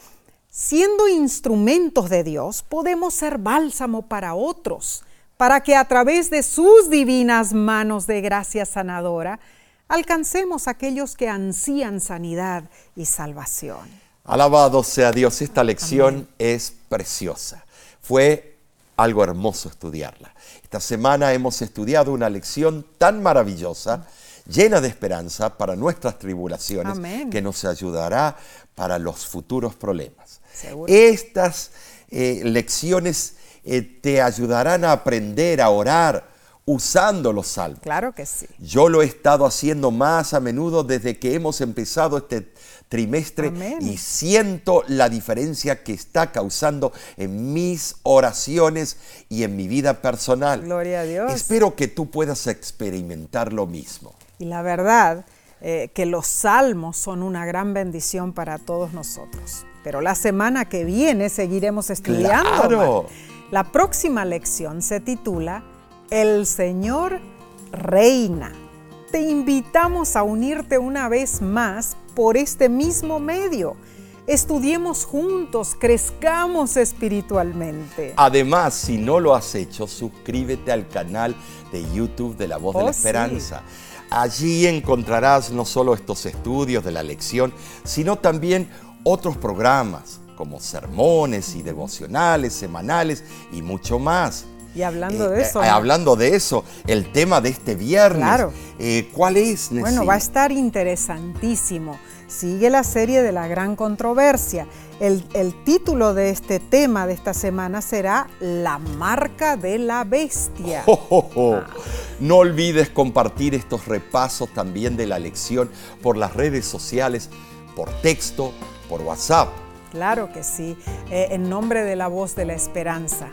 Siendo instrumentos de Dios, podemos ser bálsamo para otros, para que a través de sus divinas manos de gracia sanadora alcancemos aquellos que ansían sanidad y salvación. Alabado sea Dios, esta lección es preciosa. Fue algo hermoso estudiarla. Esta semana hemos estudiado una lección tan maravillosa, llena de esperanza para nuestras tribulaciones, que nos ayudará para los futuros problemas. Estas eh, lecciones eh, te ayudarán a aprender a orar usando los salmos. Claro que sí. Yo lo he estado haciendo más a menudo desde que hemos empezado este trimestre y siento la diferencia que está causando en mis oraciones y en mi vida personal. Gloria a Dios. Espero que tú puedas experimentar lo mismo. Y la verdad, eh, que los salmos son una gran bendición para todos nosotros. Pero la semana que viene seguiremos estudiando. La próxima lección se titula El Señor reina. Te invitamos a unirte una vez más por este mismo medio. Estudiemos juntos, crezcamos espiritualmente. Además, si no lo has hecho, suscríbete al canal de YouTube de La Voz de la oh, Esperanza. Allí encontrarás no solo estos estudios de la lección, sino también otros programas como sermones y devocionales semanales y mucho más. Y hablando de eh, eso. Eh, hablando de eso, el tema de este viernes Eh, ¿Cuál es, Nessie? Bueno, va a estar interesantísimo. Sigue la serie de la gran controversia. El, el, título de este tema de esta semana será La marca de la bestia. Oh, oh, oh. No olvides compartir estos repasos también de la lección por las redes sociales, por texto, por WhatsApp. Claro que sí, eh, en nombre de la voz de la esperanza.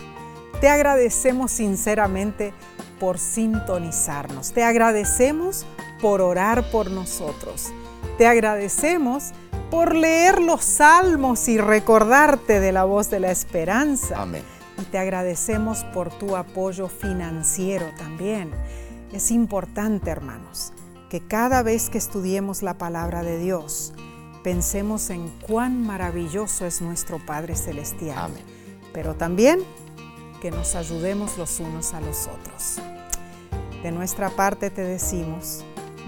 Te agradecemos sinceramente por sintonizarnos. Te agradecemos por orar por nosotros. Te agradecemos por leer los salmos y recordarte de la voz de la esperanza. Amén. Y te agradecemos por tu apoyo financiero también. Es importante, hermanos, que cada vez que estudiemos la palabra de Dios, pensemos en cuán maravilloso es nuestro Padre Celestial. Amén. Pero también que nos ayudemos los unos a los otros. De nuestra parte te decimos,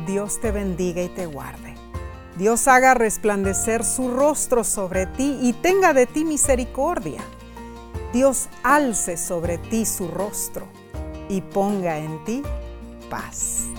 Dios te bendiga y te guarde. Dios haga resplandecer su rostro sobre ti y tenga de ti misericordia. Dios alce sobre ti su rostro y ponga en ti paz.